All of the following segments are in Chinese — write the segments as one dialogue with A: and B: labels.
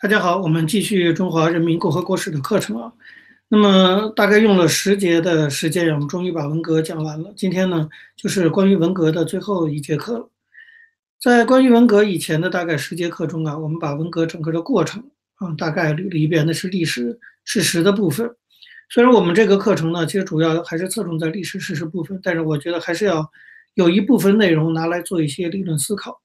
A: 大家好，我们继续中华人民共和国史的课程啊。那么大概用了十节的时间，我们终于把文革讲完了。今天呢，就是关于文革的最后一节课了。在关于文革以前的大概十节课中啊，我们把文革整个的过程啊大概捋了一遍，那是历史事实的部分。虽然我们这个课程呢，其实主要还是侧重在历史事实部分，但是我觉得还是要有一部分内容拿来做一些理论思考。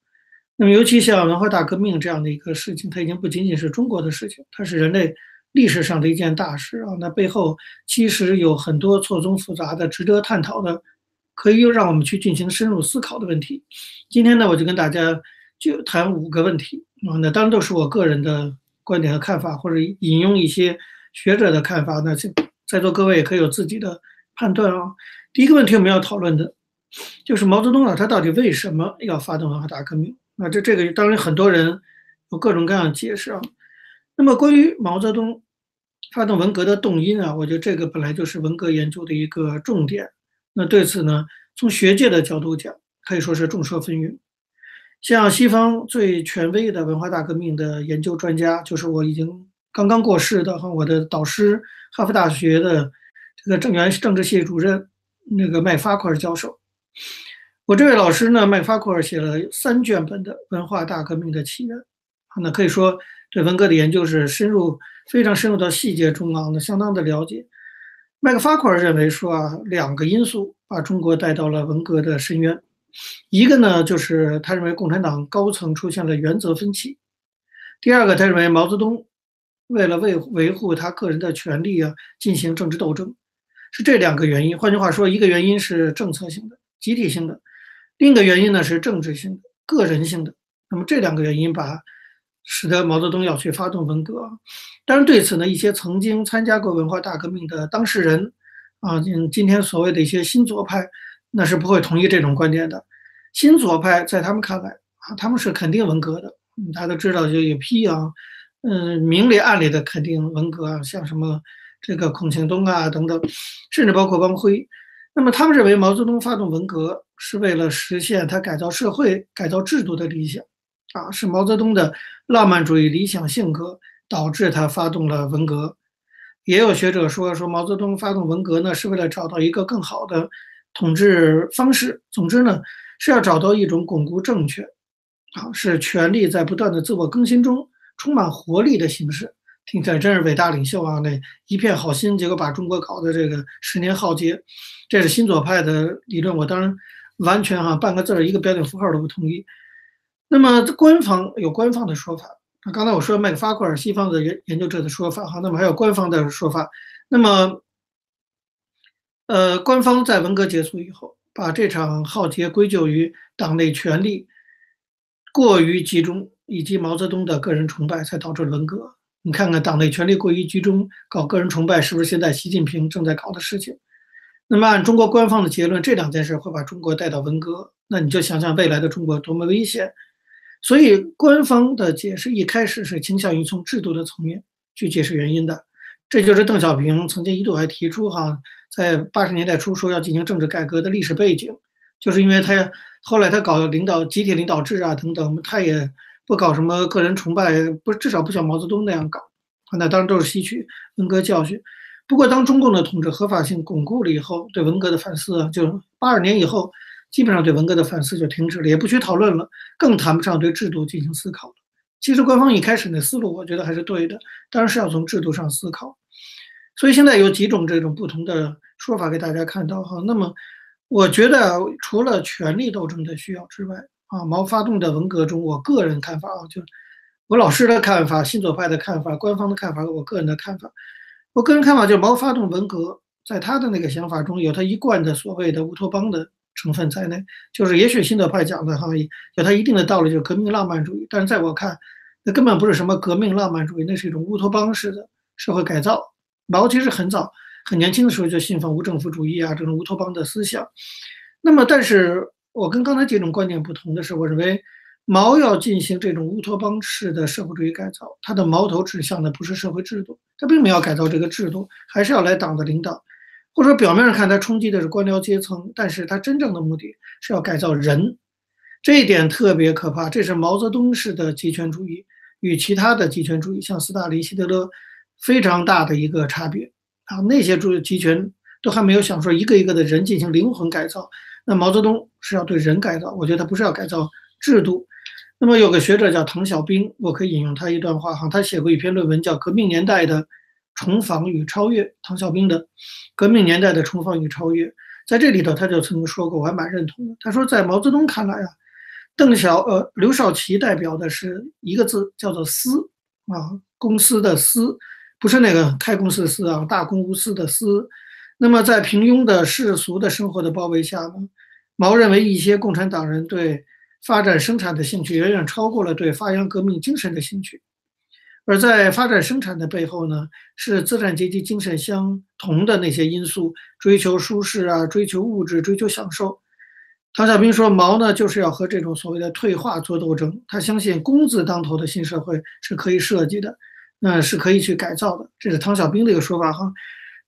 A: 那么，尤其像文化大革命这样的一个事情，它已经不仅仅是中国的事情，它是人类历史上的一件大事啊。那背后其实有很多错综复杂的、值得探讨的，可以让我们去进行深入思考的问题。今天呢，我就跟大家就谈五个问题啊。那当然都是我个人的观点和看法，或者引用一些学者的看法。那在座各位也可以有自己的判断啊。第一个问题我们要讨论的，就是毛泽东啊，他到底为什么要发动文化大革命？啊，这这个当然很多人有各种各样的解释啊。那么关于毛泽东发动文革的动因啊，我觉得这个本来就是文革研究的一个重点。那对此呢，从学界的角度讲，可以说是众说纷纭。像西方最权威的文化大革命的研究专家，就是我已经刚刚过世的哈，我的导师，哈佛大学的这个政原政治系主任那个麦发奎教授。我这位老师呢，麦克法库尔写了三卷本的《文化大革命的起源》，那可以说对文革的研究是深入、非常深入到细节中啊，那相当的了解。麦克法库尔认为说啊，两个因素把中国带到了文革的深渊，一个呢就是他认为共产党高层出现了原则分歧，第二个他认为毛泽东为了维维护他个人的权利啊，进行政治斗争，是这两个原因。换句话说，一个原因是政策性的、集体性的。另一个原因呢是政治性的、个人性的。那么这两个原因把使得毛泽东要去发动文革。当然，对此呢，一些曾经参加过文化大革命的当事人啊，今今天所谓的一些新左派，那是不会同意这种观点的。新左派在他们看来啊，他们是肯定文革的。大家都知道，就有批啊，嗯，明里暗里的肯定文革啊，像什么这个孔庆东啊等等，甚至包括汪辉。那么他们认为毛泽东发动文革是为了实现他改造社会、改造制度的理想，啊，是毛泽东的浪漫主义理想性格导致他发动了文革。也有学者说，说毛泽东发动文革呢，是为了找到一个更好的统治方式。总之呢，是要找到一种巩固政权，啊，是权力在不断的自我更新中充满活力的形式。听起来真是伟大领袖啊！那一片好心，结果把中国搞得这个十年浩劫，这是新左派的理论。我当然完全哈半个字儿一个标点符号都不同意。那么官方有官方的说法，那刚才我说麦克法库尔西方的研研究者的说法哈，那么还有官方的说法。那么，呃，官方在文革结束以后，把这场浩劫归咎于党内权力过于集中以及毛泽东的个人崇拜，才导致文革。你看看党内权力过于集中，搞个人崇拜，是不是现在习近平正在搞的事情？那么按中国官方的结论，这两件事会把中国带到文革，那你就想想未来的中国多么危险。所以官方的解释一开始是倾向于从制度的层面去解释原因的，这就是邓小平曾经一度还提出哈，在八十年代初说要进行政治改革的历史背景，就是因为他后来他搞领导集体领导制啊等等，他也。不搞什么个人崇拜，不至少不像毛泽东那样搞，那当然都是吸取文革教训。不过，当中共的统治合法性巩固了以后，对文革的反思，就八二年以后，基本上对文革的反思就停止了，也不去讨论了，更谈不上对制度进行思考。其实官方一开始那思路，我觉得还是对的，当然是要从制度上思考。所以现在有几种这种不同的说法给大家看到哈。那么，我觉得除了权力斗争的需要之外，啊，毛发动的文革中，我个人看法啊，就我老师的看法、新左派的看法、官方的看法和我个人的看法。我个人看法就是，毛发动文革，在他的那个想法中有他一贯的所谓的乌托邦的成分在内。就是也许新左派讲的哈，有他一定的道理，就是革命浪漫主义。但是在我看，那根本不是什么革命浪漫主义，那是一种乌托邦式的社会改造。毛其实很早、很年轻的时候就信奉无政府主义啊，这种乌托邦的思想。那么，但是。我跟刚才几种观点不同的是，我认为毛要进行这种乌托邦式的社会主义改造，他的矛头指向的不是社会制度，他并没有改造这个制度，还是要来党的领导，或者说表面上看他冲击的是官僚阶层，但是他真正的目的是要改造人，这一点特别可怕，这是毛泽东式的集权主义，与其他的集权主义，像斯大林、希特勒，非常大的一个差别啊。那些主集权都还没有想说一个一个的人进行灵魂改造，那毛泽东是要对人改造。我觉得他不是要改造制度。那么有个学者叫唐小兵，我可以引用他一段话哈，他写过一篇论文叫《革命年代的重访与超越》，唐小兵的《革命年代的重访与超越》。在这里头，他就曾经说过，我还蛮认同的。他说，在毛泽东看来啊，邓小呃刘少奇代表的是一个字，叫做“私”啊，公司的“私”，不是那个开公司的“私”啊，大公无私的“私”。那么在平庸的世俗的生活的包围下呢，毛认为一些共产党人对发展生产的兴趣远远超过了对发扬革命精神的兴趣。而在发展生产的背后呢，是资产阶级精神相同的那些因素：追求舒适啊，追求物质，追求享受。唐小兵说，毛呢就是要和这种所谓的退化做斗争。他相信工字当头的新社会是可以设计的，那是可以去改造的。这是唐小兵的一个说法哈。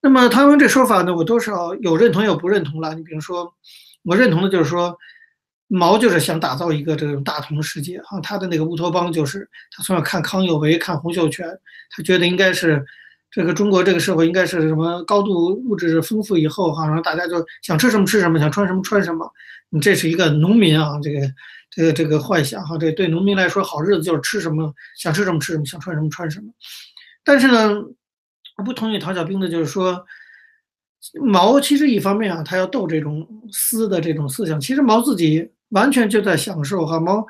A: 那么唐文这说法呢，我多少有认同有不认同了。你比如说，我认同的就是说。毛就是想打造一个这种大同世界啊，他的那个乌托邦就是他从小看康有为、看洪秀全，他觉得应该是这个中国这个社会应该是什么高度物质丰富以后哈，然后大家就想吃什么吃什么，想穿什么穿什么。你这是一个农民啊，这个这个这个幻想哈，这对农民来说好日子就是吃什么想吃什么吃什么，想穿什么穿什么。但是呢，我不同意陶小兵的，就是说。毛其实一方面啊，他要斗这种私的这种思想，其实毛自己完全就在享受哈。毛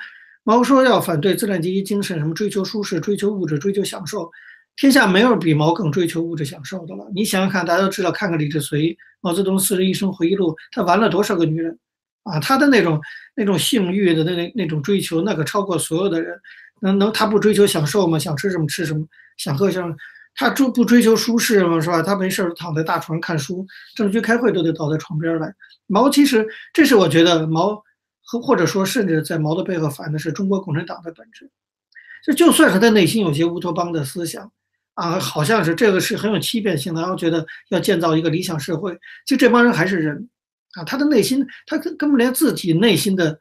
A: 毛说要反对资产阶级精神，什么追求舒适、追求物质、追求享受，天下没有比毛更追求物质享受的了。你想想看，大家都知道，看看李志随、毛泽东四十一生回忆录，他玩了多少个女人啊？他的那种那种性欲的那那那种追求，那可超过所有的人。能能他不追求享受吗？想吃什么吃什么，想喝什么。他追不追求舒适嘛，是吧？他没事躺在大床上看书，政局开会都得倒在床边来。毛其实，这是我觉得毛和或者说甚至在毛的背后反的是中国共产党的本质。就就算是他内心有些乌托邦的思想啊，好像是这个是很有欺骗性的，然后觉得要建造一个理想社会，就这帮人还是人啊，他的内心他根根本连自己内心的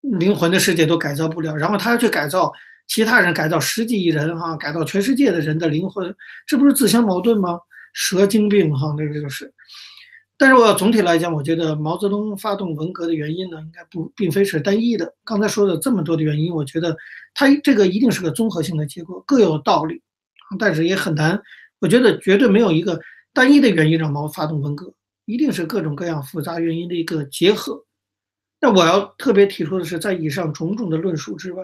A: 灵魂的世界都改造不了，然后他要去改造。其他人改造十几亿人哈，改造全世界的人的灵魂，这不是自相矛盾吗？蛇精病哈，那个就是。但是我要总体来讲，我觉得毛泽东发动文革的原因呢，应该不并非是单一的。刚才说的这么多的原因，我觉得他这个一定是个综合性的结果，各有道理，但是也很难。我觉得绝对没有一个单一的原因让毛发动文革，一定是各种各样复杂原因的一个结合。那我要特别提出的是，在以上种种的论述之外。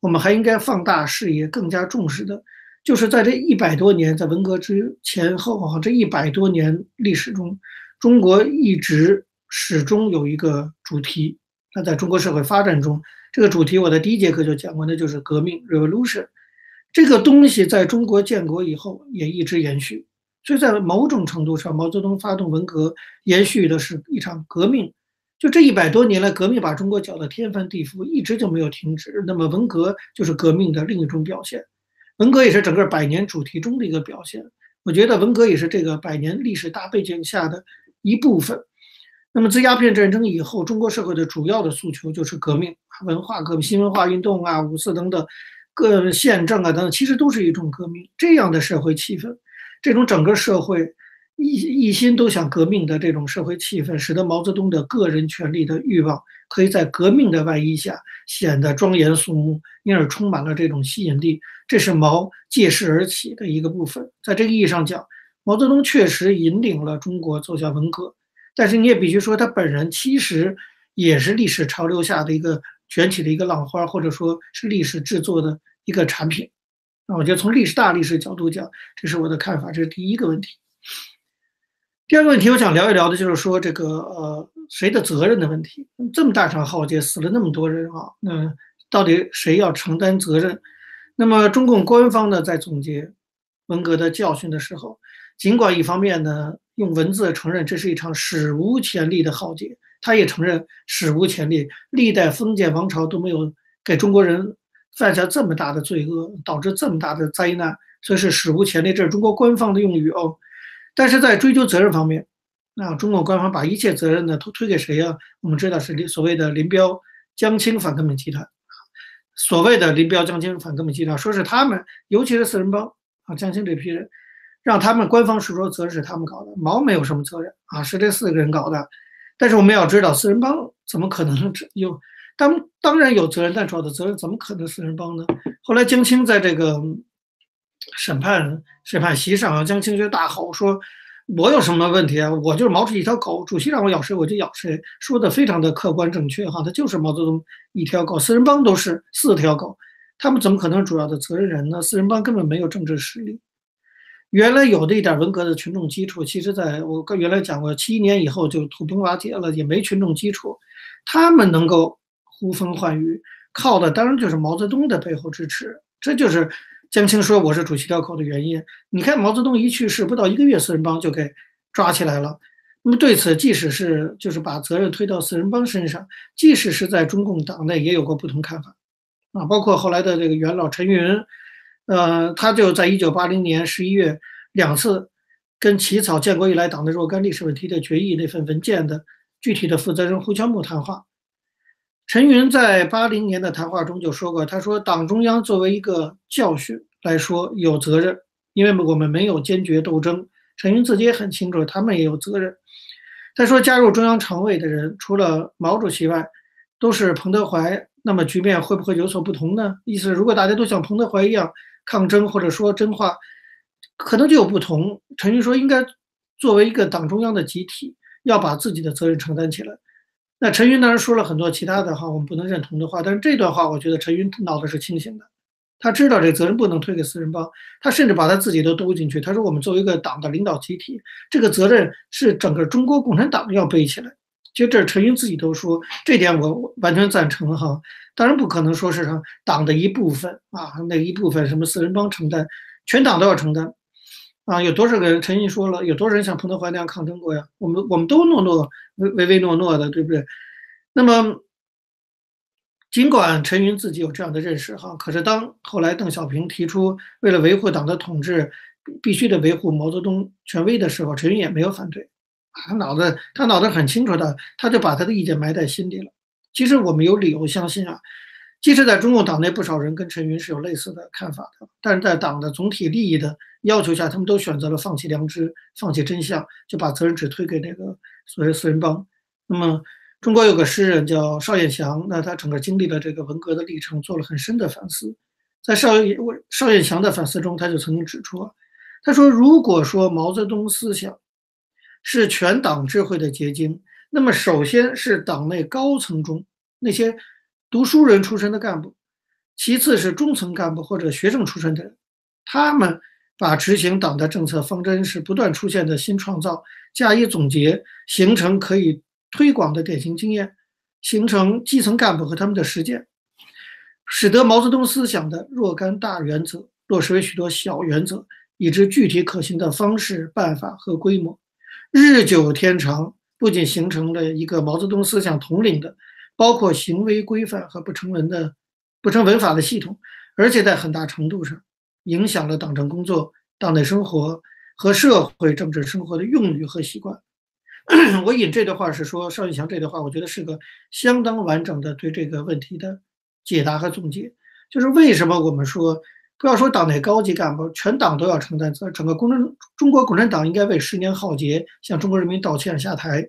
A: 我们还应该放大视野，更加重视的，就是在这一百多年，在文革之前后啊，这一百多年历史中，中国一直始终有一个主题。那在中国社会发展中，这个主题我在第一节课就讲过，那就是革命 （revolution）。这个东西在中国建国以后也一直延续，所以在某种程度上，毛泽东发动文革，延续的是一场革命。就这一百多年来，革命把中国搅得天翻地覆，一直就没有停止。那么文革就是革命的另一种表现，文革也是整个百年主题中的一个表现。我觉得文革也是这个百年历史大背景下的一部分。那么自鸦片战争以后，中国社会的主要的诉求就是革命，文化革命、新文化运动啊、五四等等，各宪政啊等等，其实都是一种革命。这样的社会气氛，这种整个社会。一一心都想革命的这种社会气氛，使得毛泽东的个人权利的欲望可以在革命的外衣下显得庄严肃穆，因而充满了这种吸引力。这是毛借势而起的一个部分。在这个意义上讲，毛泽东确实引领了中国走向文革，但是你也必须说，他本人其实也是历史潮流下的一个卷起的一个浪花，或者说是历史制作的一个产品。那我觉得从历史大历史角度讲，这是我的看法，这是第一个问题。第二个问题，我想聊一聊的就是说这个呃谁的责任的问题。这么大场浩劫，死了那么多人啊，那到底谁要承担责任？那么中共官方呢在总结文革的教训的时候，尽管一方面呢用文字承认这是一场史无前例的浩劫，他也承认史无前例，历代封建王朝都没有给中国人犯下这么大的罪恶，导致这么大的灾难，所以是史无前例。这是中国官方的用语哦。但是在追究责任方面，那中国官方把一切责任呢都推给谁呀？我们知道是所谓的林彪、江青反革命集团，所谓的林彪、江青反革命集团，说是他们，尤其是四人帮啊，江青这批人，让他们官方是说责任是他们搞的，毛没有什么责任啊，是这四个人搞的。但是我们要知道，四人帮怎么可能有？当当然有责任，但主要的责任怎么可能四人帮呢？后来江青在这个审判审判席上，江青就大吼说。我有什么问题啊？我就是毛主席一条狗，主席让我咬谁我就咬谁，说的非常的客观正确哈。他就是毛泽东一条狗，四人帮都是四条狗，他们怎么可能主要的责任人呢？四人帮根本没有政治实力。原来有的一点文革的群众基础，其实在我跟原来讲过，七一年以后就土崩瓦解了，也没群众基础。他们能够呼风唤雨，靠的当然就是毛泽东的背后支持，这就是。江青说：“我是主席调口的原因。你看，毛泽东一去世，不到一个月，四人帮就给抓起来了。那么对此，即使是就是把责任推到四人帮身上，即使是在中共党内也有过不同看法啊。包括后来的这个元老陈云，呃，他就在一九八零年十一月两次跟起草建国以来党的若干历史问题的决议那份文件的具体的负责人胡乔木谈话。”陈云在八零年的谈话中就说过：“他说，党中央作为一个教训来说有责任，因为我们没有坚决斗争。陈云自己也很清楚，他们也有责任。他说，加入中央常委的人除了毛主席外，都是彭德怀。那么局面会不会有所不同呢？意思，如果大家都像彭德怀一样抗争，或者说真话，可能就有不同。陈云说，应该作为一个党中央的集体，要把自己的责任承担起来。”那陈云当然说了很多其他的哈，我们不能认同的话，但是这段话我觉得陈云脑子是清醒的，他知道这责任不能推给四人帮，他甚至把他自己都兜进去。他说我们作为一个党的领导集体，这个责任是整个中国共产党要背起来。其实这是陈云自己都说，这点我完全赞成哈。当然不可能说是党的一部分啊，那一部分什么四人帮承担，全党都要承担。啊，有多少个人？陈毅说了，有多少人像彭德怀那样抗争过呀？我们我们都诺诺唯唯唯诺诺的，对不对？那么，尽管陈云自己有这样的认识，哈，可是当后来邓小平提出为了维护党的统治，必须得维护毛泽东权威的时候，陈云也没有反对。他脑子他脑子很清楚的，他就把他的意见埋在心里了。其实我们有理由相信啊。即使在中共党内，不少人跟陈云是有类似的看法的，但是在党的总体利益的要求下，他们都选择了放弃良知，放弃真相，就把责任只推给那个所谓四人帮。那么，中国有个诗人叫邵彦祥，那他整个经历了这个文革的历程，做了很深的反思。在邵邵彦祥的反思中，他就曾经指出，他说：“如果说毛泽东思想是全党智慧的结晶，那么首先是党内高层中那些。”读书人出身的干部，其次是中层干部或者学生出身的人，他们把执行党的政策方针是不断出现的新创造加以总结，形成可以推广的典型经验，形成基层干部和他们的实践，使得毛泽东思想的若干大原则落实为许多小原则，以致具体可行的方式、办法和规模，日久天长，不仅形成了一个毛泽东思想统领的。包括行为规范和不成文的、不成文法的系统，而且在很大程度上影响了党政工作、党内生活和社会政治生活的用语和习惯。我引这段话是说，邵玉强这段话，我觉得是个相当完整的对这个问题的解答和总结。就是为什么我们说，不要说党内高级干部，全党都要承担责任，整个共产中国共产党应该为十年浩劫向中国人民道歉下台，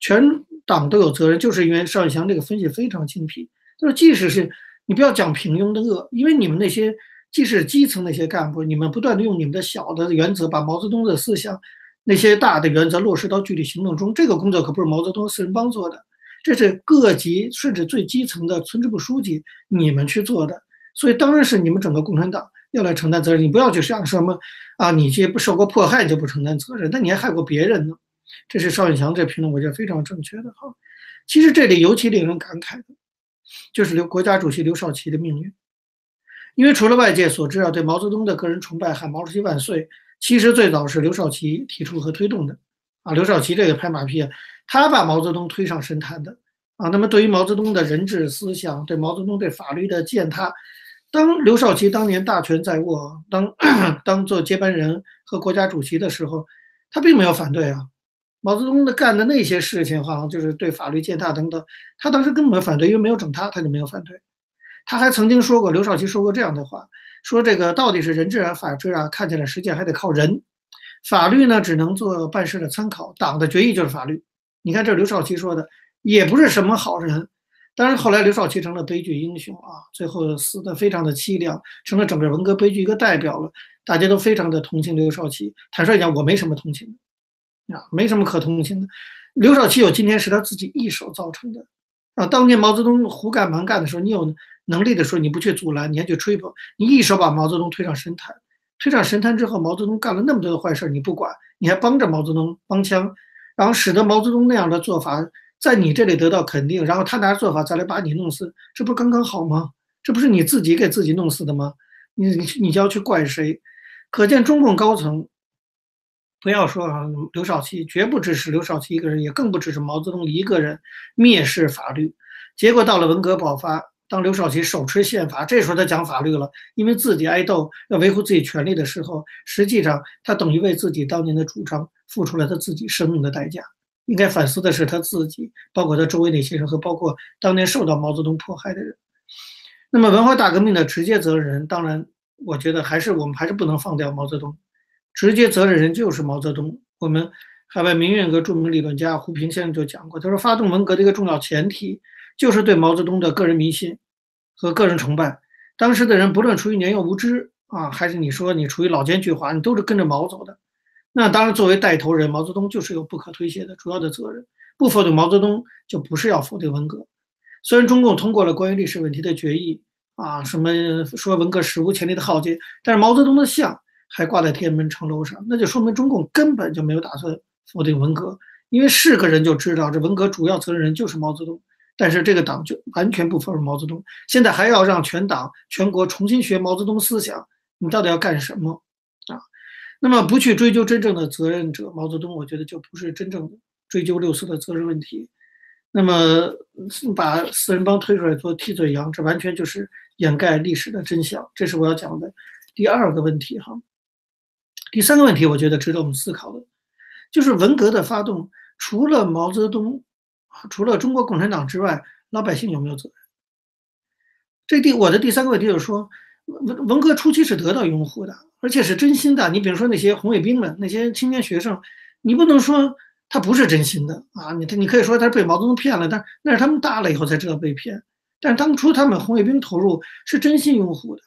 A: 全。党都有责任，就是因为邵宇翔这个分析非常精辟。就是即使是你不要讲平庸的恶，因为你们那些即使基层那些干部，你们不断的用你们的小的原则把毛泽东的思想那些大的原则落实到具体行动中，这个工作可不是毛泽东四人帮做的，这是各级甚至最基层的村支部书记你们去做的。所以当然是你们整个共产党要来承担责任。你不要去想什么啊，你这不受过迫害就不承担责任，那你还害过别人呢。这是邵永强这评论，我觉得非常正确的哈。其实这里尤其令人感慨的，就是刘国家主席刘少奇的命运。因为除了外界所知啊，对毛泽东的个人崇拜，喊毛主席万岁，其实最早是刘少奇提出和推动的啊。刘少奇这个拍马屁，他把毛泽东推上神坛的啊。那么对于毛泽东的人治思想，对毛泽东对法律的践踏，当刘少奇当年大权在握，当 当做接班人和国家主席的时候，他并没有反对啊。毛泽东的干的那些事情，好像就是对法律践踏等等，他当时根本没反对，因为没有整他，他就没有反对。他还曾经说过，刘少奇说过这样的话，说这个到底是人治啊，法治啊，看起来实践还得靠人，法律呢只能做办事的参考，党的决议就是法律。你看这刘少奇说的，也不是什么好人。当然后来刘少奇成了悲剧英雄啊，最后死的非常的凄凉，成了整个文革悲剧一个代表了。大家都非常的同情刘少奇。坦率讲，我没什么同情，没什么可同情的。刘少奇有今天是他自己一手造成的。啊，当年毛泽东胡干蛮干的时候，你有能力的时候，你不去阻拦，你还去吹捧，你一手把毛泽东推上神坛，推上神坛之后，毛泽东干了那么多的坏事，你不管，你还帮着毛泽东帮腔，然后使得毛泽东那样的做法在你这里得到肯定，然后他拿做法再来把你弄死，这不刚刚好吗？这不是你自己给自己弄死的吗？你你你就要去怪谁？可见中共高层。不要说，刘少奇绝不支持刘少奇一个人，也更不支持毛泽东一个人蔑视法律。结果到了文革爆发，当刘少奇手持宪法，这时候他讲法律了，因为自己挨斗要维护自己权利的时候，实际上他等于为自己当年的主张付出了他自己生命的代价。应该反思的是他自己，包括他周围那些人和包括当年受到毛泽东迫害的人。那么文化大革命的直接责任人，当然我觉得还是我们还是不能放掉毛泽东。直接责任人就是毛泽东。我们海外民运阁著名理论家胡平先生就讲过，他说发动文革的一个重要前提就是对毛泽东的个人迷信和个人崇拜。当时的人不论出于年幼无知啊，还是你说你出于老奸巨猾，你都是跟着毛走的。那当然，作为带头人，毛泽东就是有不可推卸的主要的责任。不否定毛泽东，就不是要否定文革。虽然中共通过了关于历史问题的决议啊，什么说文革史无前例的浩劫，但是毛泽东的像。还挂在天安门城楼上，那就说明中共根本就没有打算否定文革，因为是个人就知道这文革主要责任人就是毛泽东，但是这个党就完全不否认毛泽东，现在还要让全党全国重新学毛泽东思想，你到底要干什么啊？那么不去追究真正的责任者毛泽东，我觉得就不是真正追究六四的责任问题，那么把四人帮推出来做替罪羊，这完全就是掩盖历史的真相，这是我要讲的第二个问题哈。第三个问题，我觉得值得我们思考的，就是文革的发动，除了毛泽东，除了中国共产党之外，老百姓有没有责任？这第我的第三个问题就是说，文文革初期是得到拥护的，而且是真心的。你比如说那些红卫兵们，那些青年学生，你不能说他不是真心的啊，你你可以说他被毛泽东骗了，但那是他们大了以后才知道被骗。但是当初他们红卫兵投入是真心拥护的。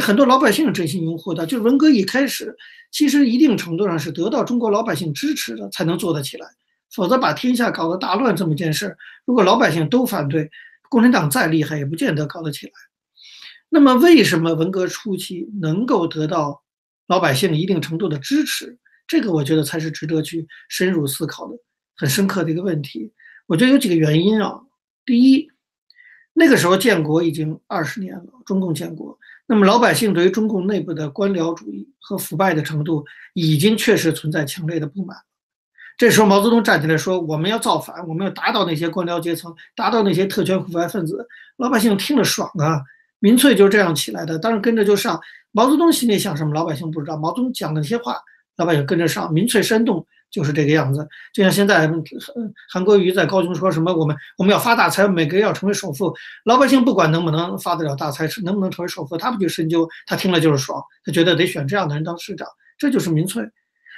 A: 很多老百姓真心拥护的，就是文革一开始，其实一定程度上是得到中国老百姓支持的，才能做得起来。否则把天下搞得大乱这么件事，如果老百姓都反对，共产党再厉害也不见得搞得起来。那么，为什么文革初期能够得到老百姓一定程度的支持？这个我觉得才是值得去深入思考的，很深刻的一个问题。我觉得有几个原因啊。第一，那个时候建国已经二十年了，中共建国。那么老百姓对于中共内部的官僚主义和腐败的程度，已经确实存在强烈的不满。这时候毛泽东站起来说：“我们要造反，我们要打倒那些官僚阶层，打倒那些特权腐败分子。”老百姓听了爽啊！民粹就这样起来的，当然跟着就上。毛泽东心里想什么，老百姓不知道。毛泽东讲的那些话，老百姓跟着上，民粹煽动。就是这个样子，就像现在韩韩国瑜在高雄说什么，我们我们要发大财，每个人要成为首富，老百姓不管能不能发得了大财，是能不能成为首富，他不去深究，他听了就是爽，他觉得得选这样的人当市长，这就是民粹。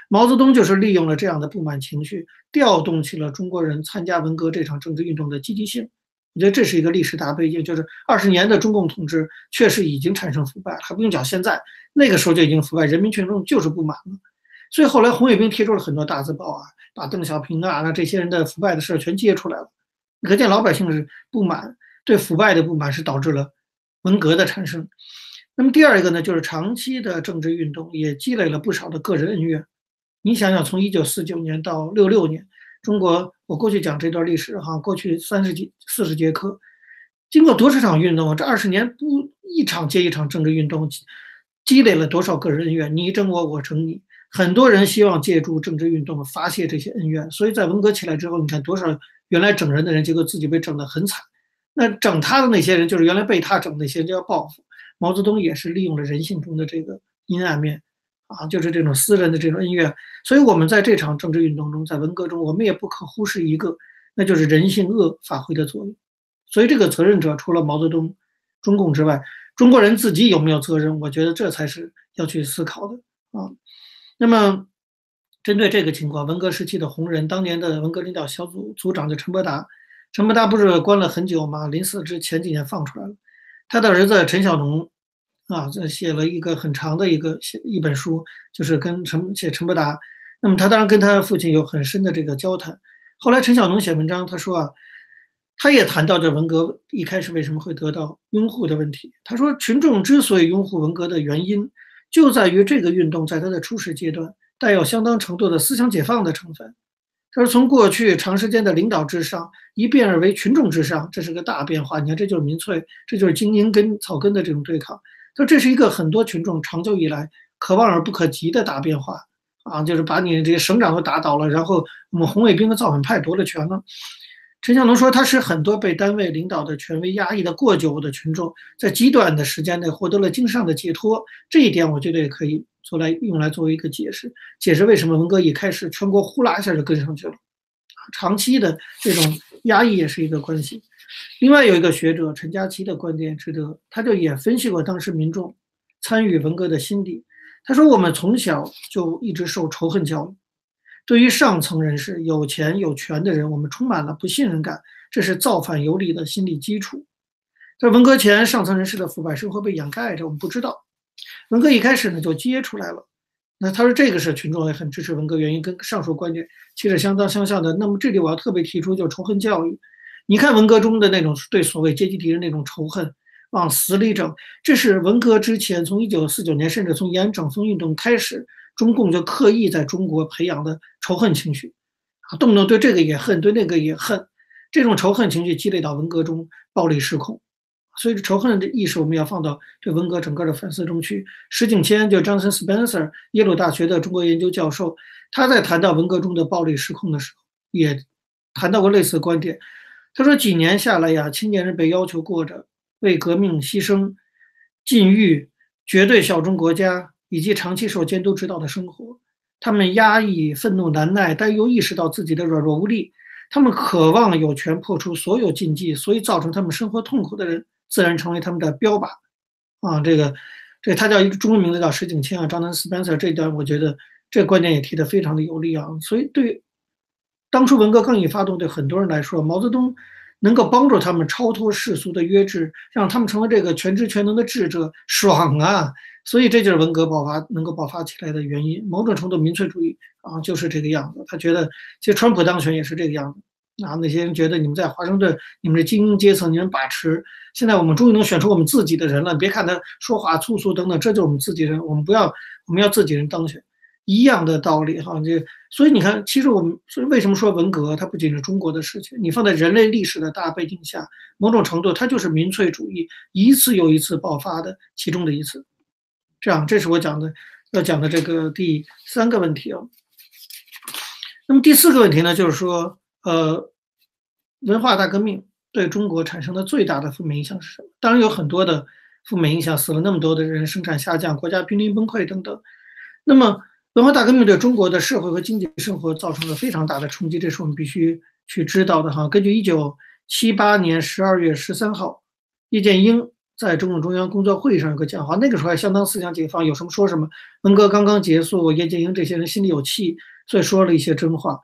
A: 毛泽东就是利用了这样的不满情绪，调动起了中国人参加文革这场政治运动的积极性。我觉得这是一个历史大背景，就是二十年的中共统治确实已经产生腐败，还不用讲现在，那个时候就已经腐败，人民群众就是不满了。所以后来红卫兵贴出了很多大字报啊，把邓小平啊那这些人的腐败的事全揭出来了。可见老百姓是不满，对腐败的不满是导致了文革的产生。那么第二一个呢，就是长期的政治运动也积累了不少的个人恩怨。你想想，从一九四九年到六六年，中国我过去讲这段历史哈，过去三十几四十节课，经过多少场运动啊？这二十年不一场接一场政治运动，积累了多少个人恩怨？你争我，我争你。很多人希望借助政治运动发泄这些恩怨，所以在文革起来之后，你看多少原来整人的人，结果自己被整得很惨。那整他的那些人，就是原来被他整那些就要报复。毛泽东也是利用了人性中的这个阴暗面，啊，就是这种私人的这种恩怨。所以，我们在这场政治运动中，在文革中，我们也不可忽视一个，那就是人性恶发挥的作用。所以，这个责任者除了毛泽东，中共之外，中国人自己有没有责任？我觉得这才是要去思考的啊。那么，针对这个情况，文革时期的红人，当年的文革领导小组组长叫陈伯达，陈伯达不是关了很久吗？临死之前几年放出来了，他的儿子陈小农啊，这写了一个很长的一个写一本书，就是跟陈写陈伯达。那么他当然跟他父亲有很深的这个交谈。后来陈小农写文章，他说啊。他也谈到这文革一开始为什么会得到拥护的问题。他说，群众之所以拥护文革的原因，就在于这个运动在它的初始阶段带有相当程度的思想解放的成分。他说，从过去长时间的领导至上一变而为群众至上，这是个大变化。你看，这就是民粹，这就是精英跟草根的这种对抗。他说，这是一个很多群众长久以来可望而不可及的大变化啊，就是把你这些省长都打倒了，然后我们红卫兵的造反派夺了权了。陈小农说：“他是很多被单位领导的权威压抑的过久的群众，在极短的时间内获得了精神上的解脱。这一点，我觉得也可以做来用来作为一个解释，解释为什么文革一开始全国呼啦一下就跟上去了。长期的这种压抑也是一个关系。另外有一个学者陈佳琪的观点值得，他就也分析过当时民众参与文革的心理。他说：我们从小就一直受仇恨教育。”对于上层人士、有钱有权的人，我们充满了不信任感，这是造反有理的心理基础。在文革前，上层人士的腐败生活被掩盖着，我们不知道。文革一开始呢，就揭出来了。那他说这个是群众也很支持文革原因，跟上述观点其实相当相像的。那么这里我要特别提出，就是仇恨教育。你看文革中的那种对所谓阶级敌人那种仇恨，往死里整，这是文革之前从一九四九年，甚至从延安整风运动开始。中共就刻意在中国培养的仇恨情绪，啊，动不动对这个也恨，对那个也恨，这种仇恨情绪积累到文革中，暴力失控。所以，仇恨的意识我们要放到对文革整个的反思中去。石景谦就 Johnson Spencer，耶鲁大学的中国研究教授，他在谈到文革中的暴力失控的时候，也谈到过类似的观点。他说，几年下来呀，青年人被要求过着为革命牺牲、禁欲、绝对效忠国家。以及长期受监督指导的生活，他们压抑、愤怒难耐，但又意识到自己的软弱无力。他们渴望有权破除所有禁忌，所以造成他们生活痛苦的人，自然成为他们的标靶。啊，这个，这他叫一个中文名字叫石景谦啊，张南 Spencer 这段，我觉得这观点也提得非常的有力啊。所以对当初文革刚一发动，对很多人来说，毛泽东能够帮助他们超脱世俗的约制，让他们成为这个全知全能的智者，爽啊！所以这就是文革爆发能够爆发起来的原因。某种程度，民粹主义啊就是这个样子。他觉得，其实川普当选也是这个样子。啊，那些人觉得你们在华盛顿，你们的精英阶层，你们把持。现在我们终于能选出我们自己的人了。别看他说话粗俗等等，这就是我们自己人。我们不要，我们要自己人当选，一样的道理哈。这所以你看，其实我们所以为什么说文革，它不仅是中国的事情。你放在人类历史的大背景下，某种程度它就是民粹主义一次又一次爆发的其中的一次。这样，这是我讲的要讲的这个第三个问题哦。那么第四个问题呢，就是说，呃，文化大革命对中国产生的最大的负面影响是什么？当然有很多的负面影响，死了那么多的人，生产下降，国家濒临崩溃等等。那么文化大革命对中国的社会和经济生活造成了非常大的冲击，这是我们必须去知道的哈。根据一九七八年十二月十三号，叶剑英。在中共中央工作会议上有个讲话，那个时候还相当思想解放，有什么说什么。文革刚刚结束，叶剑英这些人心里有气，所以说了一些真话。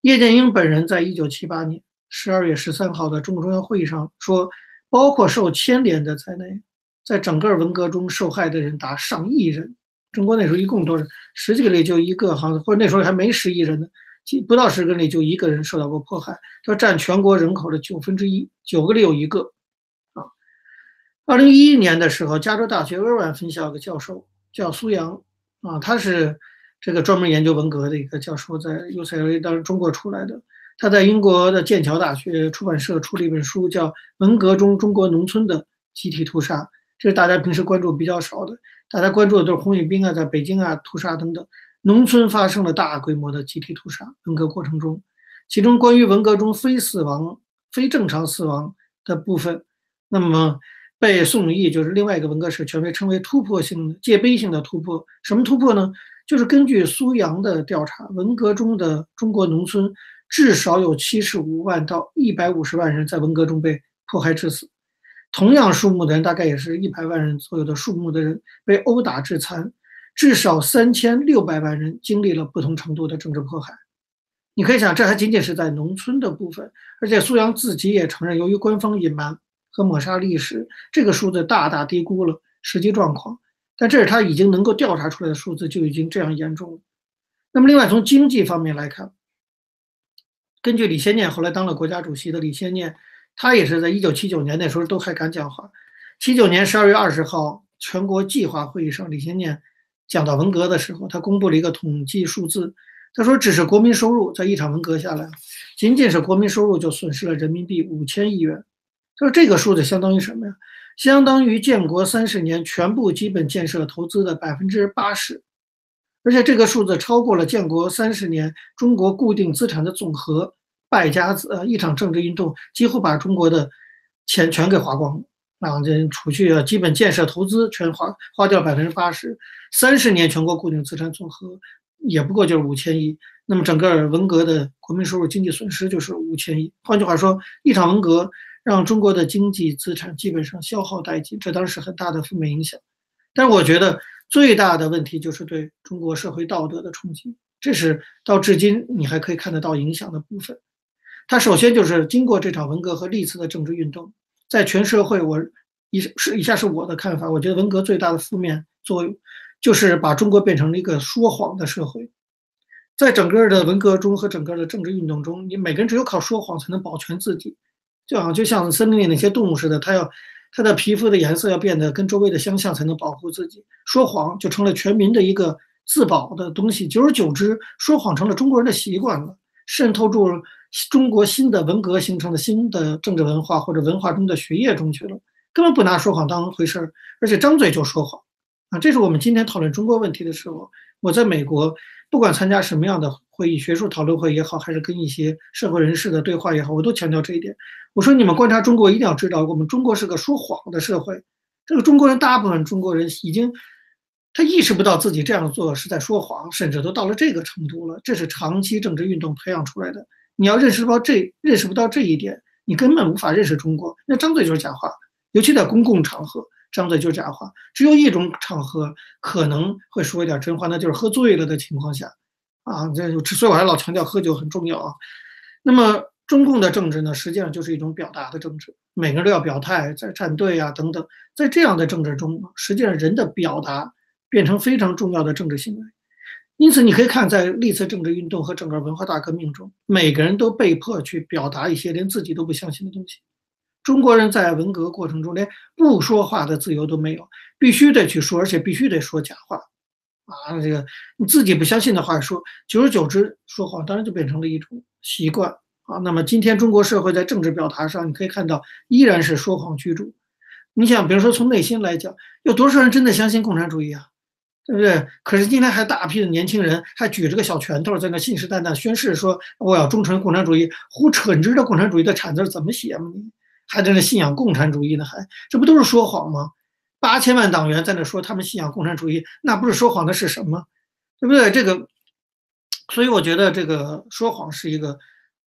A: 叶剑英本人在一九七八年十二月十三号的中共中央会议上说，包括受牵连的在内，在整个文革中受害的人达上亿人。中国那时候一共多少？十几个里就一个，好像或者那时候还没十亿人呢，不到十个里就一个人受到过迫害，就占全国人口的九分之一，九个里有一个。二零一一年的时候，加州大学尔湾分校的教授叫苏阳，啊，他是这个专门研究文革的一个教授，在 UCLA 当中国出来的。他在英国的剑桥大学出版社出了一本书，叫《文革中中国农村的集体屠杀》，这是大家平时关注比较少的。大家关注的都是红卫兵啊，在北京啊屠杀等等，农村发生了大规模的集体屠杀。文革过程中，其中关于文革中非死亡、非正常死亡的部分，那么。被宋义就是另外一个文革史权威称为突破性的界碑性的突破。什么突破呢？就是根据苏阳的调查，文革中的中国农村至少有七十五万到一百五十万人在文革中被迫害致死。同样数目的人，大概也是一百万人左右的数目的人被殴打致残，至少三千六百万人经历了不同程度的政治迫害。你可以想，这还仅仅是在农村的部分，而且苏阳自己也承认，由于官方隐瞒和抹杀历史，这个数字大大低估了实际状况。但这是他已经能够调查出来的数字，就已经这样严重了。那么，另外从经济方面来看，根据李先念后来当了国家主席的李先念，他也是在一九七九年那时候都还敢讲话。七九年十二月二十号全国计划会议上，李先念讲到文革的时候，他公布了一个统计数字。他说：“只是国民收入在一场文革下来，仅仅是国民收入就损失了人民币五千亿元。就是这个数字相当于什么呀？相当于建国三十年全部基本建设投资的百分之八十，而且这个数字超过了建国三十年中国固定资产的总和。败家子，呃，一场政治运动几乎把中国的钱全给花光了啊！这储蓄啊，基本建设投资全花花掉百分之八十，三十年全国固定资产总和。”也不过就是五千亿，那么整个文革的国民收入经济损失就是五千亿。换句话说，一场文革让中国的经济资产基本上消耗殆尽，这当时很大的负面影响。但是我觉得最大的问题就是对中国社会道德的冲击，这是到至今你还可以看得到影响的部分。它首先就是经过这场文革和历次的政治运动，在全社会，我以是以下是我的看法，我觉得文革最大的负面作用。就是把中国变成了一个说谎的社会，在整个的文革中和整个的政治运动中，你每个人只有靠说谎才能保全自己，就好像就像森林里那些动物似的，它要它的皮肤的颜色要变得跟周围的相像才能保护自己。说谎就成了全民的一个自保的东西，久而久之，说谎成了中国人的习惯了，渗透入中国新的文革形成的新的政治文化或者文化中的血液中去了，根本不拿说谎当回事儿，而且张嘴就说谎啊。这是我们今天讨论中国问题的时候，我在美国，不管参加什么样的会议，学术讨论会也好，还是跟一些社会人士的对话也好，我都强调这一点。我说，你们观察中国，一定要知道，我们中国是个说谎的社会。这个中国人，大部分中国人已经，他意识不到自己这样做是在说谎，甚至都到了这个程度了。这是长期政治运动培养出来的。你要认识到这，认识不到这一点，你根本无法认识中国。那张嘴就是假话，尤其在公共场合。张嘴就是假话，只有一种场合可能会说一点真话，那就是喝醉了的情况下，啊，这所以我还老强调喝酒很重要啊。那么中共的政治呢，实际上就是一种表达的政治，每个人都要表态，在站队啊等等，在这样的政治中，实际上人的表达变成非常重要的政治行为。因此，你可以看在历次政治运动和整个文化大革命中，每个人都被迫去表达一些连自己都不相信的东西。中国人在文革过程中连不说话的自由都没有，必须得去说，而且必须得说假话，啊，这个你自己不相信的话说，久而久之说谎当然就变成了一种习惯啊。那么今天中国社会在政治表达上，你可以看到依然是说谎居住。你想，比如说从内心来讲，有多少人真的相信共产主义啊？对不对？可是今天还大批的年轻人还举着个小拳头在那信誓旦旦宣誓说我要忠诚共产主义，胡扯！你知道共产主义的产字怎么写吗？还在那信仰共产主义呢？还这不都是说谎吗？八千万党员在那说他们信仰共产主义，那不是说谎的是什么？对不对？这个，所以我觉得这个说谎是一个，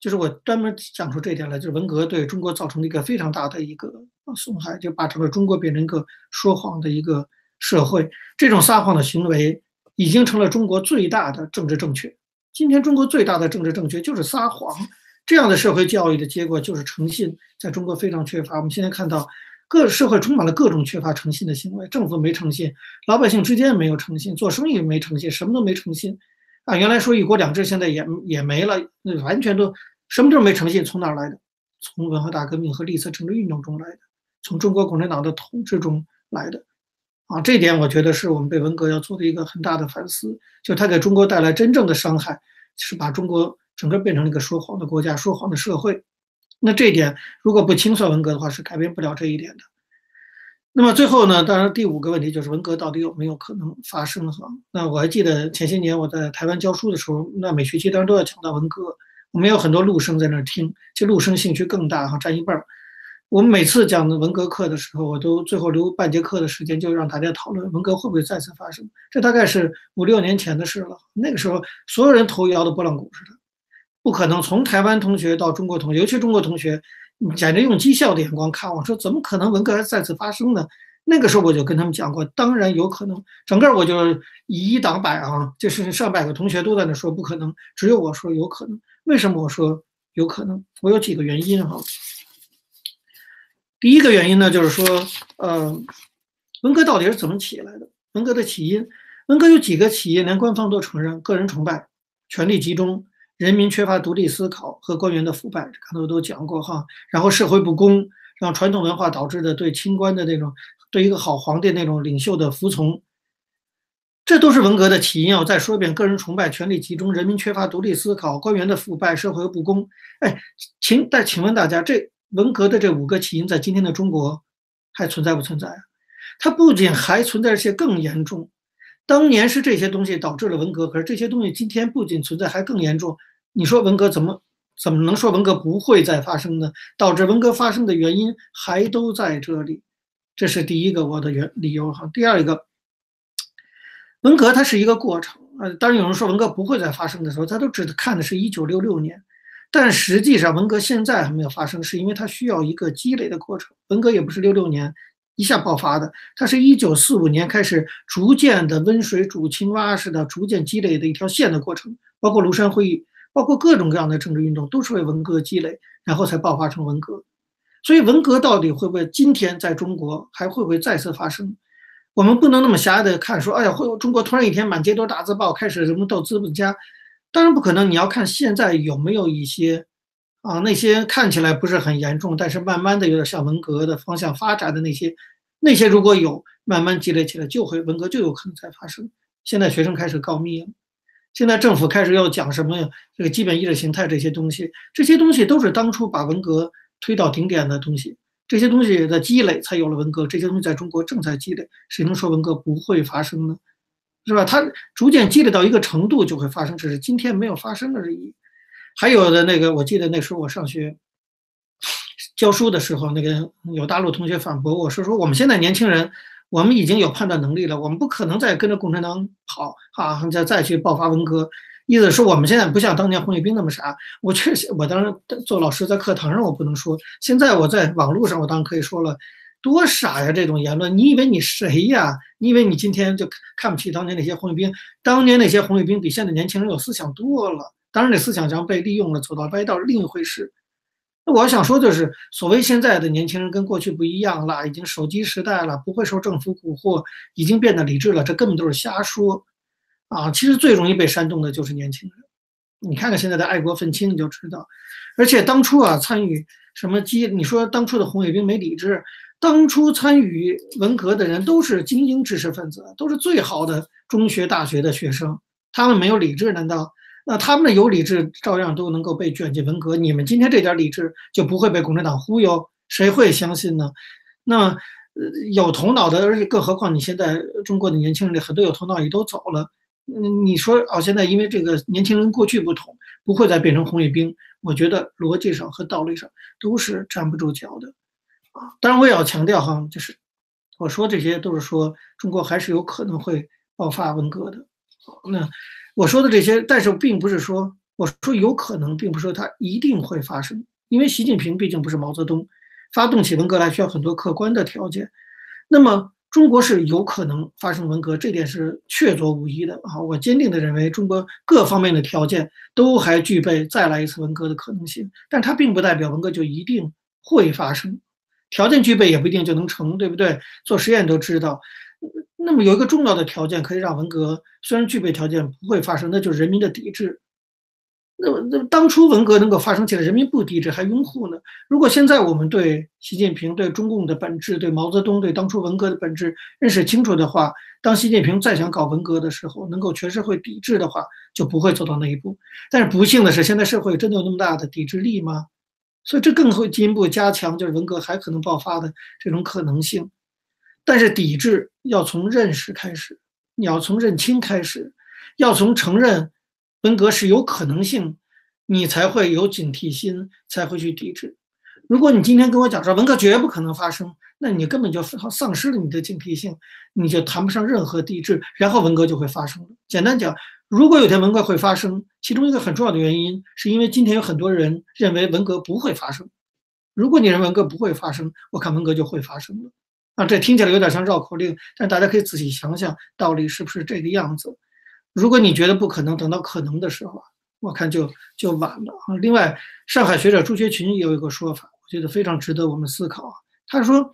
A: 就是我专门讲出这一点来，就是文革对中国造成了一个非常大的一个损害，就把整个中国变成一个说谎的一个社会。这种撒谎的行为已经成了中国最大的政治正确。今天中国最大的政治正确就是撒谎。这样的社会教育的结果就是诚信在中国非常缺乏。我们现在看到，各社会充满了各种缺乏诚信的行为，政府没诚信，老百姓之间没有诚信，做生意没诚信，什么都没诚信。啊，原来说一国两制，现在也也没了，那完全都什么都没诚信。从哪来的？从文化大革命和历次政治运动中来的，从中国共产党的统治中来的。啊，这点我觉得是我们被文革要做的一个很大的反思，就它给中国带来真正的伤害，是把中国。整个变成了一个说谎的国家，说谎的社会。那这一点如果不清算文革的话，是改变不了这一点的。那么最后呢，当然第五个问题就是文革到底有没有可能发生？哈，那我还记得前些年我在台湾教书的时候，那每学期当然都要讲到文革，我们有很多陆生在那儿听，其实陆生兴趣更大哈，占一半儿。我们每次讲的文革课的时候，我都最后留半节课的时间，就让大家讨论文革会不会再次发生。这大概是五六年前的事了，那个时候所有人头摇的拨浪鼓似的。不可能从台湾同学到中国同学，尤其中国同学，简直用讥笑的眼光看我，说怎么可能文革再次发生呢？那个时候我就跟他们讲过，当然有可能。整个我就以一挡百啊，就是上百个同学都在那说不可能，只有我说有可能。为什么我说有可能？我有几个原因哈。第一个原因呢，就是说，呃，文革到底是怎么起来的？文革的起因，文革有几个起因，连官方都承认：个人崇拜、权力集中、人民缺乏独立思考和官员的腐败，刚才我都讲过哈。然后社会不公，让传统文化导致的对清官的那种。对一个好皇帝那种领袖的服从，这都是文革的起因。我再说一遍：个人崇拜、权力集中、人民缺乏独立思考、官员的腐败、社会不公。哎，请但请问大家，这文革的这五个起因在今天的中国还存在不存在啊？它不仅还存在一些更严重。当年是这些东西导致了文革，可是这些东西今天不仅存在，还更严重。你说文革怎么怎么能说文革不会再发生呢？导致文革发生的原因还都在这里。这是第一个我的原理由哈。第二一个，文革它是一个过程呃，当然有人说文革不会再发生的时候，他都只看的是一九六六年，但实际上文革现在还没有发生，是因为它需要一个积累的过程。文革也不是六六年一下爆发的，它是一九四五年开始逐渐的温水煮青蛙似的逐渐积累的一条线的过程，包括庐山会议，包括各种各样的政治运动，都是为文革积累，然后才爆发成文革。所以文革到底会不会今天在中国还会不会再次发生？我们不能那么狭隘的看，说哎呀，会中国突然一天满街都是大字报，开始什么斗资本家？当然不可能。你要看现在有没有一些啊，那些看起来不是很严重，但是慢慢的有点向文革的方向发展的那些，那些如果有慢慢积累起来，就会文革就有可能再发生。现在学生开始告密了，现在政府开始要讲什么呀这个基本意识形态这些东西，这些东西都是当初把文革。推到顶点的东西，这些东西的积累才有了文革。这些东西在中国正在积累，谁能说文革不会发生呢？是吧？它逐渐积累到一个程度就会发生，只是今天没有发生而已。还有的那个，我记得那时候我上学教书的时候，那个有大陆同学反驳我说：“说我们现在年轻人，我们已经有判断能力了，我们不可能再跟着共产党跑啊，再再去爆发文革。”意思是我们现在不像当年红卫兵那么傻。我确实，我当时做老师在课堂上我不能说，现在我在网络上我当然可以说了，多傻呀！这种言论，你以为你谁呀？你以为你今天就看不起当年那些红卫兵？当年那些红卫兵比现在年轻人有思想多了。当然，这思想将被利用了，走到歪道另一回事。那我想说就是，所谓现在的年轻人跟过去不一样了，已经手机时代了，不会受政府蛊惑，已经变得理智了，这根本都是瞎说。啊，其实最容易被煽动的就是年轻人。你看看现在的爱国愤青，你就知道。而且当初啊，参与什么激，你说当初的红卫兵没理智，当初参与文革的人都是精英知识分子，都是最好的中学、大学的学生，他们没有理智，难道？那他们的有理智，照样都能够被卷进文革。你们今天这点理智就不会被共产党忽悠？谁会相信呢？那呃，有头脑的，而且更何况你现在中国的年轻人里很多有头脑也都走了。嗯，你说哦，现在因为这个年轻人过去不同，不会再变成红卫兵。我觉得逻辑上和道理上都是站不住脚的，啊，当然我也要强调哈，就是我说这些都是说中国还是有可能会爆发文革的。那我说的这些，但是并不是说我说有可能，并不是说它一定会发生，因为习近平毕竟不是毛泽东，发动起文革来需要很多客观的条件。那么。中国是有可能发生文革，这点是确凿无疑的啊！我坚定地认为，中国各方面的条件都还具备再来一次文革的可能性，但它并不代表文革就一定会发生。条件具备也不一定就能成，对不对？做实验都知道。那么有一个重要的条件可以让文革虽然具备条件不会发生，那就是人民的抵制。那么，那当初文革能够发生起来，人民不抵制还拥护呢？如果现在我们对习近平、对中共的本质、对毛泽东、对当初文革的本质认识清楚的话，当习近平再想搞文革的时候，能够全社会抵制的话，就不会走到那一步。但是不幸的是，现在社会真的有那么大的抵制力吗？所以这更会进一步加强就是文革还可能爆发的这种可能性。但是抵制要从认识开始，你要从认清开始，要从承认。文革是有可能性，你才会有警惕心，才会去抵制。如果你今天跟我讲说文革绝不可能发生，那你根本就丧失了你的警惕性，你就谈不上任何抵制，然后文革就会发生了。简单讲，如果有天文革会发生，其中一个很重要的原因，是因为今天有很多人认为文革不会发生，如果你认为文革不会发生，我看文革就会发生了。啊，这听起来有点像绕口令，但大家可以仔细想想，道理是不是这个样子？如果你觉得不可能，等到可能的时候，我看就就晚了啊。另外，上海学者朱学群有一个说法，我觉得非常值得我们思考。他说，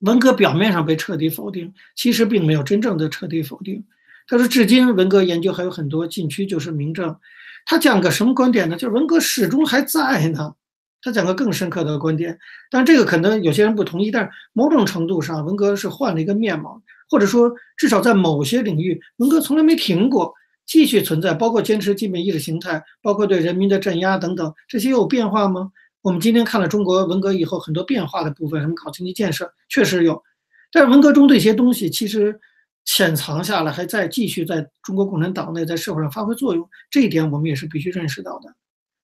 A: 文革表面上被彻底否定，其实并没有真正的彻底否定。他说，至今文革研究还有很多禁区，就是明证。他讲个什么观点呢？就是文革始终还在呢。他讲个更深刻的观点，但这个可能有些人不同意。但是某种程度上，文革是换了一个面貌，或者说至少在某些领域，文革从来没停过，继续存在，包括坚持基本意识形态，包括对人民的镇压等等，这些有变化吗？我们今天看了中国文革以后很多变化的部分，什么搞经济建设，确实有。但是文革中的一些东西其实潜藏下来，还在继续在中国共产党内在社会上发挥作用，这一点我们也是必须认识到的。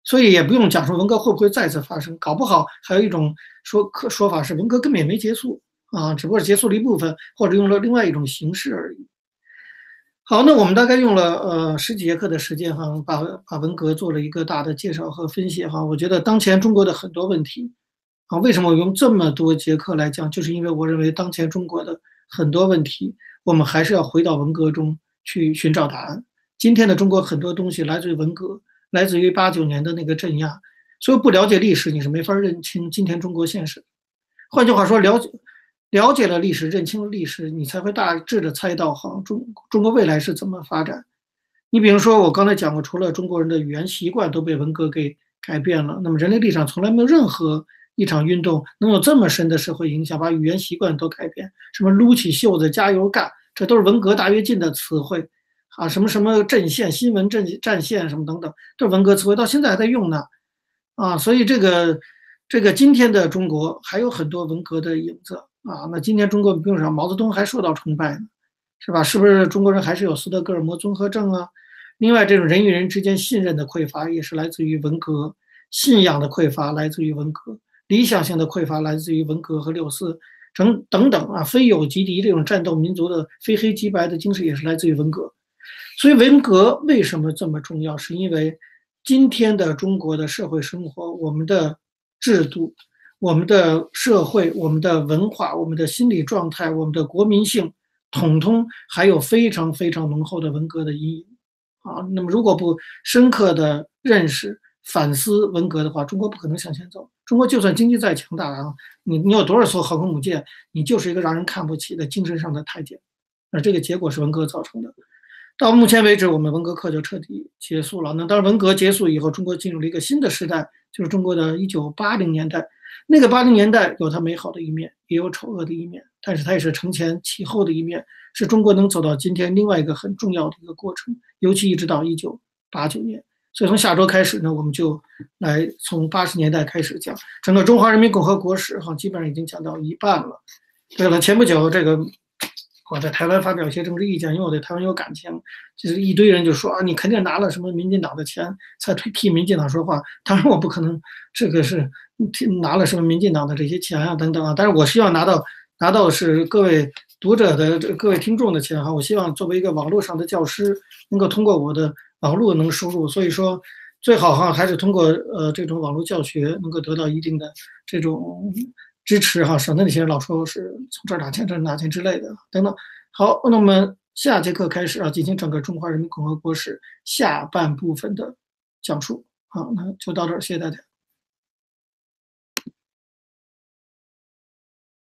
A: 所以也不用讲说文革会不会再次发生，搞不好还有一种说可说法是文革根本也没结束啊，只不过是结束了一部分，或者用了另外一种形式而已。好，那我们大概用了呃十几节课的时间哈，把把文革做了一个大的介绍和分析哈。我觉得当前中国的很多问题啊，为什么我用这么多节课来讲，就是因为我认为当前中国的很多问题，我们还是要回到文革中去寻找答案。今天的中国很多东西来自于文革。来自于八九年的那个镇压，所以不了解历史，你是没法认清今天中国现实。换句话说，了解了解了历史，认清了历史，你才会大致的猜到哈中中国未来是怎么发展。你比如说，我刚才讲过，除了中国人的语言习惯都被文革给改变了，那么人类历史上从来没有任何一场运动能有这么深的社会影响，把语言习惯都改变。什么撸起袖子加油干，这都是文革大跃进的词汇。啊，什么什么阵线、新闻阵战线什么等等，都是文革词汇，到现在还在用呢。啊，所以这个这个今天的中国还有很多文革的影子啊。那今天中国不用说，毛泽东还受到崇拜呢，是吧？是不是中国人还是有斯德哥尔摩综合症啊？另外，这种人与人之间信任的匮乏也是来自于文革，信仰的匮乏来自于文革，理想性的匮乏来自于文革和六四等等等啊。非友即敌这种战斗民族的非黑即白的精神也是来自于文革。所以文革为什么这么重要？是因为今天的中国的社会生活，我们的制度、我们的社会、我们的文化、我们的心理状态、我们的国民性，统统还有非常非常浓厚的文革的阴影啊。那么，如果不深刻的认识、反思文革的话，中国不可能向前走。中国就算经济再强大啊，你你有多少艘航空母舰，你就是一个让人看不起的精神上的太监，而这个结果是文革造成的。到目前为止，我们文革课就彻底结束了。那当然，文革结束以后，中国进入了一个新的时代，就是中国的一九八零年代。那个八零年代有它美好的一面，也有丑恶的一面，但是它也是承前启后的一面，是中国能走到今天另外一个很重要的一个过程。尤其一直到一九八九年，所以从下周开始呢，我们就来从八十年代开始讲整个中华人民共和国史，哈，基本上已经讲到一半了。对了，前不久这个。我在台湾发表一些政治意见，因为我对台湾有感情，就是一堆人就说啊，你肯定拿了什么民进党的钱才替民进党说话。当然我不可能，这个是拿了什么民进党的这些钱啊等等啊。但是我希望拿到拿到是各位读者的、各位听众的钱哈。我希望作为一个网络上的教师，能够通过我的网络能收入。所以说，最好哈还是通过呃这种网络教学能够得到一定的这种。支持哈，省的那些人老说是从这儿拿钱，这儿拿钱之类的等等。好，那我们下节课开始啊，进行整个中华人民共和国史下半部分的讲述。好，那就到这儿，谢谢大家。